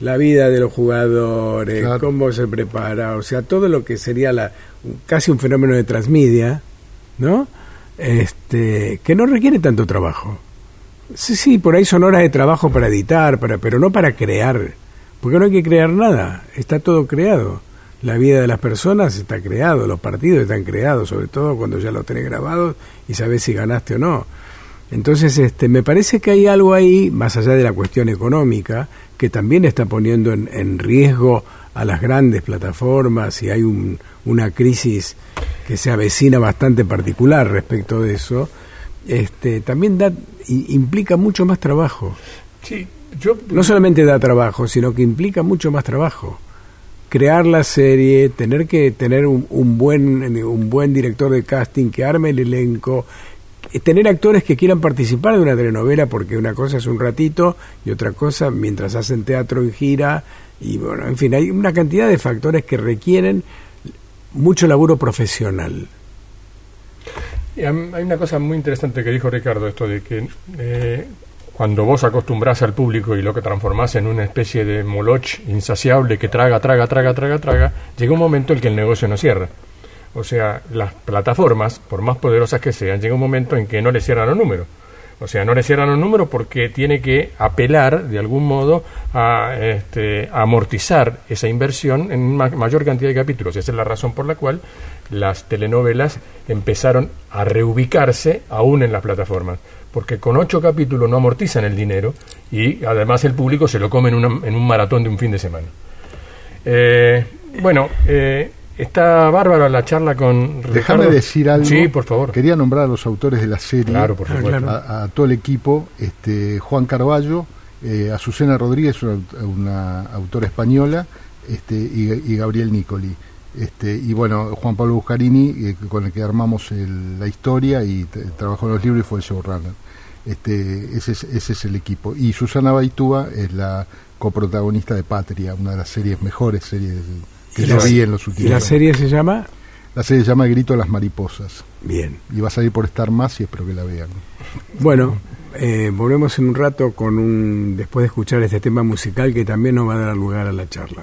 La vida de los jugadores, cómo se prepara, o sea, todo lo que sería la, casi un fenómeno de transmedia, ¿no? Este, que no requiere tanto trabajo. Sí, sí, por ahí son horas de trabajo para editar, para, pero no para crear, porque no hay que crear nada, está todo creado. La vida de las personas está creado, los partidos están creados, sobre todo cuando ya los tenés grabados y sabés si ganaste o no. Entonces, este, me parece que hay algo ahí, más allá de la cuestión económica, que también está poniendo en, en riesgo a las grandes plataformas y hay un, una crisis que se avecina bastante particular respecto de eso este, también da, implica mucho más trabajo. Sí, yo... No solamente da trabajo, sino que implica mucho más trabajo. Crear la serie, tener que tener un, buen, un buen director de casting que arme el elenco, tener actores que quieran participar de una telenovela, porque una cosa es un ratito y otra cosa mientras hacen teatro en gira, y bueno, en fin, hay una cantidad de factores que requieren mucho laburo profesional. Hay una cosa muy interesante que dijo Ricardo, esto de que eh, cuando vos acostumbrás al público y lo que transformás en una especie de moloch insaciable que traga, traga, traga, traga, traga, llega un momento en que el negocio no cierra. O sea, las plataformas, por más poderosas que sean, llega un momento en que no le cierran los números. O sea, no le cierran los números porque tiene que apelar de algún modo a este, amortizar esa inversión en mayor cantidad de capítulos. Esa es la razón por la cual las telenovelas empezaron a reubicarse aún en las plataformas porque con ocho capítulos no amortizan el dinero y además el público se lo come en, en un maratón de un fin de semana. Eh, bueno, eh, está bárbara la charla con Déjame decir algo. Sí, por favor. Quería nombrar a los autores de la serie, claro, por favor. A, todo el equipo, este, Juan Carballo, eh, Azucena Rodríguez, una, autora española, este, y, Gabriel Nicoli. Este, y bueno, Juan Pablo Buscarini, eh, con el que armamos la historia y trabajó en los libros y fue el showrunner. Este, ese, es, ese es el equipo. Y Susana Baitúa es la coprotagonista de Patria, una de las series mejores series que yo vi en los últimos ¿Y la serie se llama? La serie se llama Grito a las Mariposas. Bien. Y va a salir por estar más y espero que la vean. Bueno, eh, volvemos en un rato con un después de escuchar este tema musical que también nos va a dar lugar a la charla.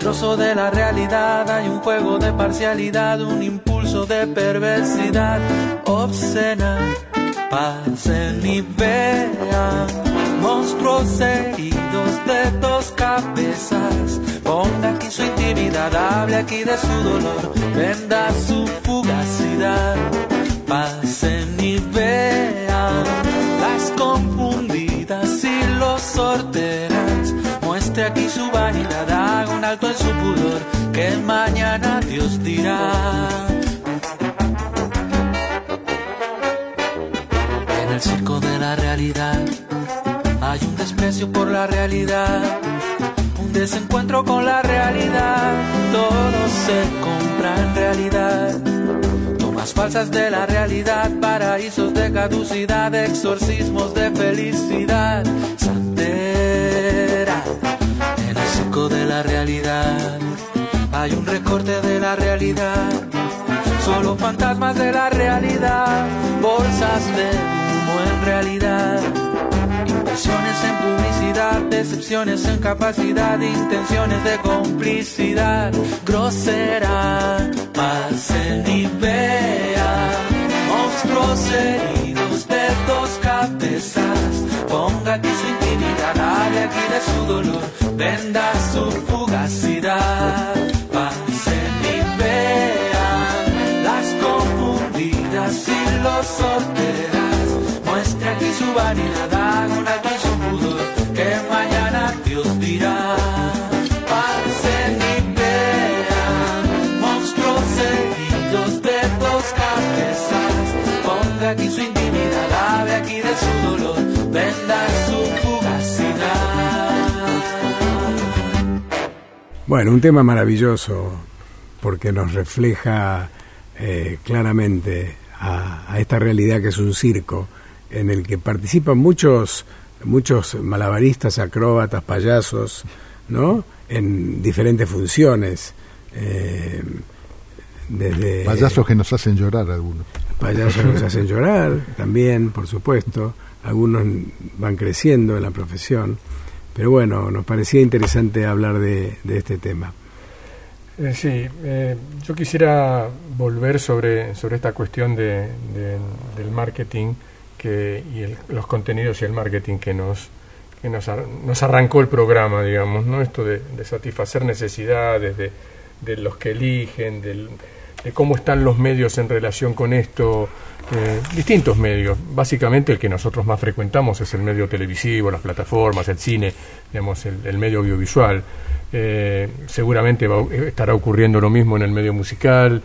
trozo de la realidad, hay un juego de parcialidad, un impulso de perversidad obscena. Pasen y vean monstruos heridos de dos cabezas. Ponga aquí su intimidad, hable aquí de su dolor, venda su fugacidad. Pasen y vean las confundidas y los sorteras. Muestre aquí su alto en su pudor, que mañana Dios dirá. En el circo de la realidad hay un desprecio por la realidad, un desencuentro con la realidad, todo se compra en realidad. Tomas falsas de la realidad, paraísos de caducidad, exorcismos de felicidad, de la realidad. Hay un recorte de la realidad. Solo fantasmas de la realidad. Bolsas de humo en realidad. Inversiones en publicidad, decepciones en capacidad, intenciones de complicidad. Grosera, y vean. Monstruos dos cabezas. Ponga aquí su intimidad, hable aquí de su dolor venda su fugacidad. Pasen y vean las confundidas y los sorteras. Muestre aquí su vanidad, Bueno, un tema maravilloso porque nos refleja eh, claramente a, esta realidad que es un circo en el que participan muchos muchos malabaristas, acróbatas, payasos, ¿no? En diferentes funciones. Eh, desde payasos que nos hacen llorar algunos. Payasos que nos hacen llorar también, por supuesto. Algunos van creciendo en la profesión. Pero bueno, nos parecía interesante hablar de, este tema. Eh, sí, eh, yo quisiera volver sobre, sobre esta cuestión de, del marketing que, y el- los contenidos y el marketing que nos que nos, ar- nos arrancó el programa, digamos, ¿no? Esto de, satisfacer necesidades de, los que eligen, del- de cómo están los medios en relación con esto, eh, distintos medios. Básicamente el que nosotros más frecuentamos es el medio televisivo, las plataformas, el cine, digamos, el, medio audiovisual. Eh, seguramente va- estará ocurriendo lo mismo en el medio musical.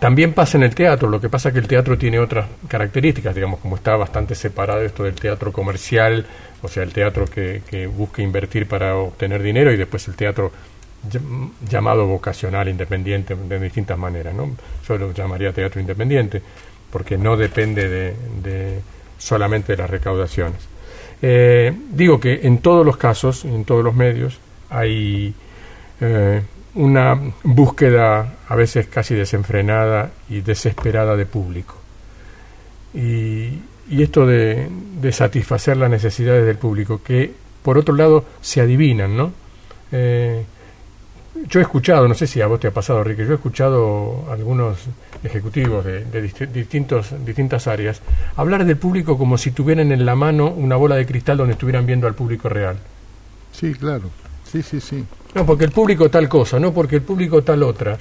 También pasa en el teatro, lo que pasa es que el teatro tiene otras características, digamos, como está bastante separado esto del teatro comercial, o sea, el teatro que, que busca invertir para obtener dinero y después el teatro llamado vocacional, independiente, de distintas maneras, ¿no? Yo lo llamaría teatro independiente, porque no depende de, solamente de las recaudaciones. Eh, digo que en todos los casos, en todos los medios, hay eh, una búsqueda a veces casi desenfrenada y desesperada de público. Y, esto de, de satisfacer las necesidades del público, que por otro lado se adivinan, ¿no? Eh, yo he escuchado, no sé si a vos te ha pasado, Enrique, yo he escuchado algunos ejecutivos de, de disti- distintos, distintas áreas hablar del público como si tuvieran en la mano una bola de cristal donde estuvieran viendo al público real. Sí, claro. Sí, sí, sí. No, porque el público tal cosa, no porque el público tal otra.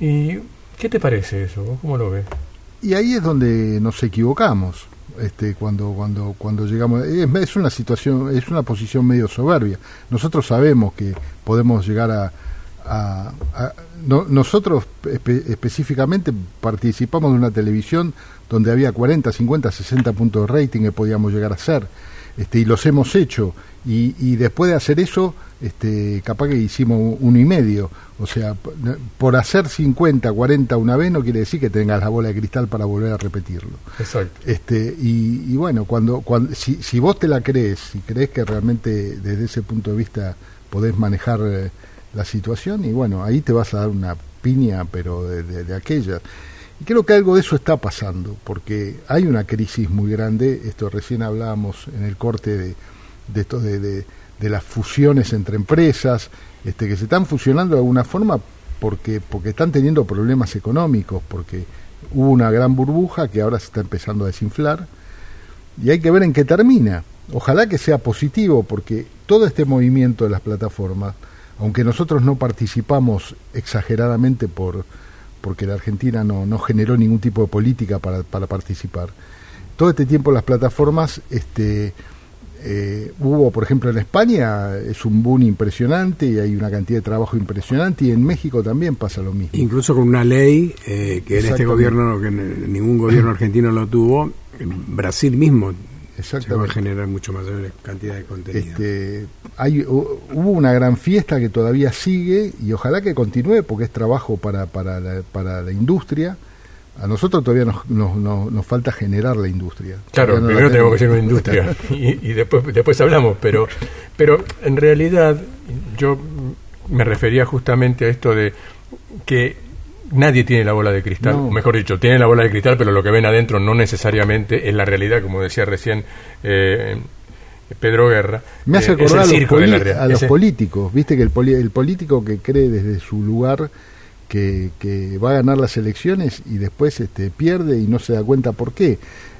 ¿Y qué te parece eso? ¿Vos ¿Cómo lo ves? Y ahí es donde nos equivocamos. Este, cuando cuando cuando llegamos es, es una situación es una posición medio soberbia nosotros sabemos que podemos llegar a, a- a- no- nosotros espe- específicamente participamos de una televisión donde había 40 50 60 puntos de rating que podíamos llegar a hacer este, y los hemos hecho. Y, y después de hacer eso este, capaz que hicimos uno y medio. O sea por hacer 50 40 una vez no quiere decir que tengas la bola de cristal para volver a repetirlo. Exacto. este y, y bueno cuando, cuando si, si vos te la crees si crees que realmente desde ese punto de vista podés manejar eh, la situación y bueno ahí te vas a dar una piña pero de, de, de aquella y creo que algo de eso está pasando porque hay una crisis muy grande. Esto recién hablábamos en el corte de, de esto de, de, de las fusiones entre empresas este que se están fusionando de alguna forma porque porque están teniendo problemas económicos porque hubo una gran burbuja que ahora se está empezando a desinflar. Y hay que ver en qué termina. Ojalá que sea positivo porque todo este movimiento de las plataformas, aunque nosotros no participamos exageradamente por porque la Argentina no, no generó ningún tipo de política para, para participar, todo este tiempo las plataformas este, eh, hubo, por ejemplo, en España es un boom impresionante y hay una cantidad de trabajo impresionante y en México también pasa lo mismo. Incluso con una ley eh, que en este gobierno, que ningún gobierno argentino lo tuvo, en Brasil mismo se va a Exactamente. generar mucho mayor cantidad de contenido. Este, hay, hubo una gran fiesta que todavía sigue y ojalá que continúe porque es trabajo para, para, la, para la industria. A nosotros todavía nos, nos, nos, nos falta generar la industria. Claro, no primero tenemos que ser una industria y, y después, después hablamos, pero, pero en realidad yo me refería justamente a esto de que nadie tiene la bola de cristal, No. o mejor dicho, tiene la bola de cristal, pero lo que ven adentro no necesariamente es la realidad, como decía recién eh, Pedro Guerra. Me hace eh, es el acordar a los, circo de la poli- realidad. a los políticos, viste que el, poli- el político que cree desde su lugar que, que va a ganar las elecciones y después este, pierde y no se da cuenta por qué.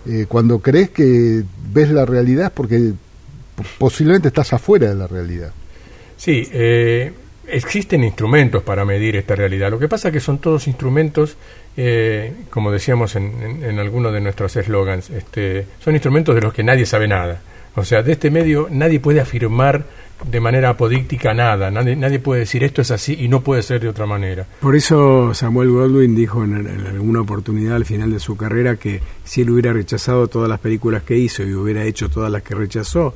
Eh, cuando crees que ves la realidad es porque posiblemente estás afuera de la realidad. Sí, eh, existen instrumentos para medir esta realidad. Lo que pasa es que son todos instrumentos, eh, como decíamos en, en, en algunos de nuestros eslogans, este, son instrumentos de los que nadie sabe nada. O sea, de este medio nadie puede afirmar de manera apodíctica nada, nadie, nadie puede decir esto es así y no puede ser de otra manera. Por eso Samuel Goldwyn dijo en, en alguna oportunidad al final de su carrera que si él hubiera rechazado todas las películas que hizo y hubiera hecho todas las que rechazó,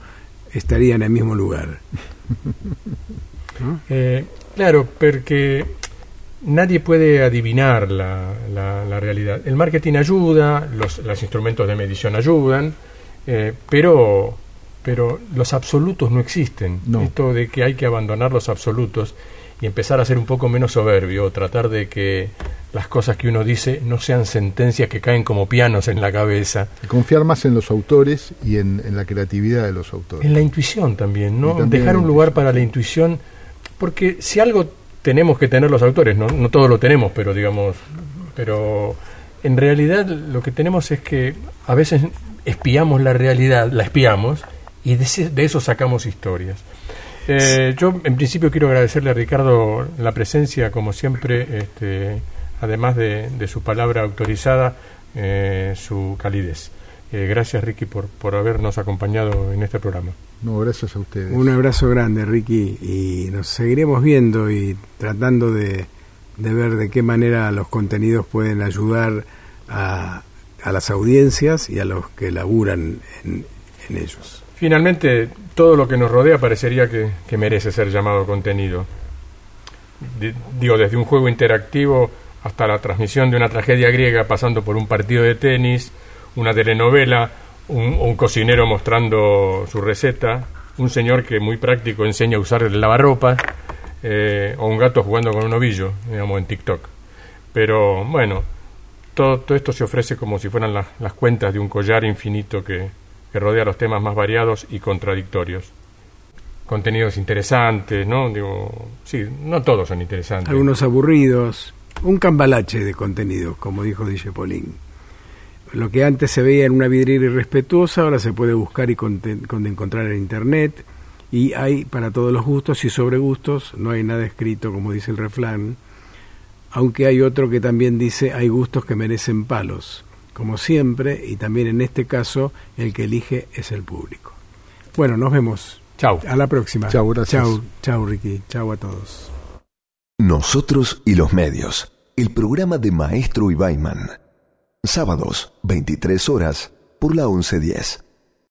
estaría en el mismo lugar. ¿No? Eh, claro, porque nadie puede adivinar la, la- la realidad. El marketing ayuda, los, los instrumentos de medición ayudan, eh, pero, pero los absolutos no existen. No. Esto de que hay que abandonar los absolutos y empezar a ser un poco menos soberbio, tratar de que las cosas que uno dice no sean sentencias que caen como pianos en la cabeza. Confiar más en los autores y en, en la creatividad de los autores. En la intuición también, ¿no? También Dejar un lugar para la intuición, porque si algo tenemos que tener los autores, no, no todos lo tenemos, pero digamos, pero en realidad lo que tenemos es que a veces espiamos la realidad, la espiamos, y de, eso sacamos historias. Eh, yo en principio quiero agradecerle a Ricardo la presencia, como siempre, este, además de, su palabra autorizada, eh, su calidez. Eh, gracias Ricky por, por habernos acompañado en este programa. No, gracias a ustedes. Un abrazo grande Ricky y nos seguiremos viendo y tratando de, de ver de qué manera los contenidos pueden ayudar a, a las audiencias y a los que laburan en, en ellos. Finalmente, todo lo que nos rodea parecería que, que merece ser llamado contenido. digo, desde un juego interactivo hasta la transmisión de una tragedia griega, pasando por un partido de tenis, una telenovela, un, cocinero mostrando su receta, un señor que muy práctico enseña a usar el lavarropas, eh, o un gato jugando con un ovillo, digamos, en TikTok. Pero bueno, todo, esto se ofrece como si fueran las cuentas de un collar infinito que, que rodea los temas más variados y contradictorios. Contenidos interesantes, ¿no? Digo, sí, no todos son interesantes. Algunos aburridos, un cambalache de contenidos, como dijo DJ Polín. Lo que antes se veía en una vidriera irrespetuosa, ahora se puede buscar y encontrar en Internet. Y hay para todos los gustos y sobre gustos, no hay nada escrito, como dice el refrán. Aunque hay otro que también dice, hay gustos que merecen palos. Como siempre, y también en este caso, el que elige es el público. Bueno, nos vemos. Chao. A la próxima. Chao, gracias. Chao, chao, Ricky. Chao a todos. Nosotros y los medios. El programa de Maestro Ibaiman. Sábados, 23 horas, por la 1110.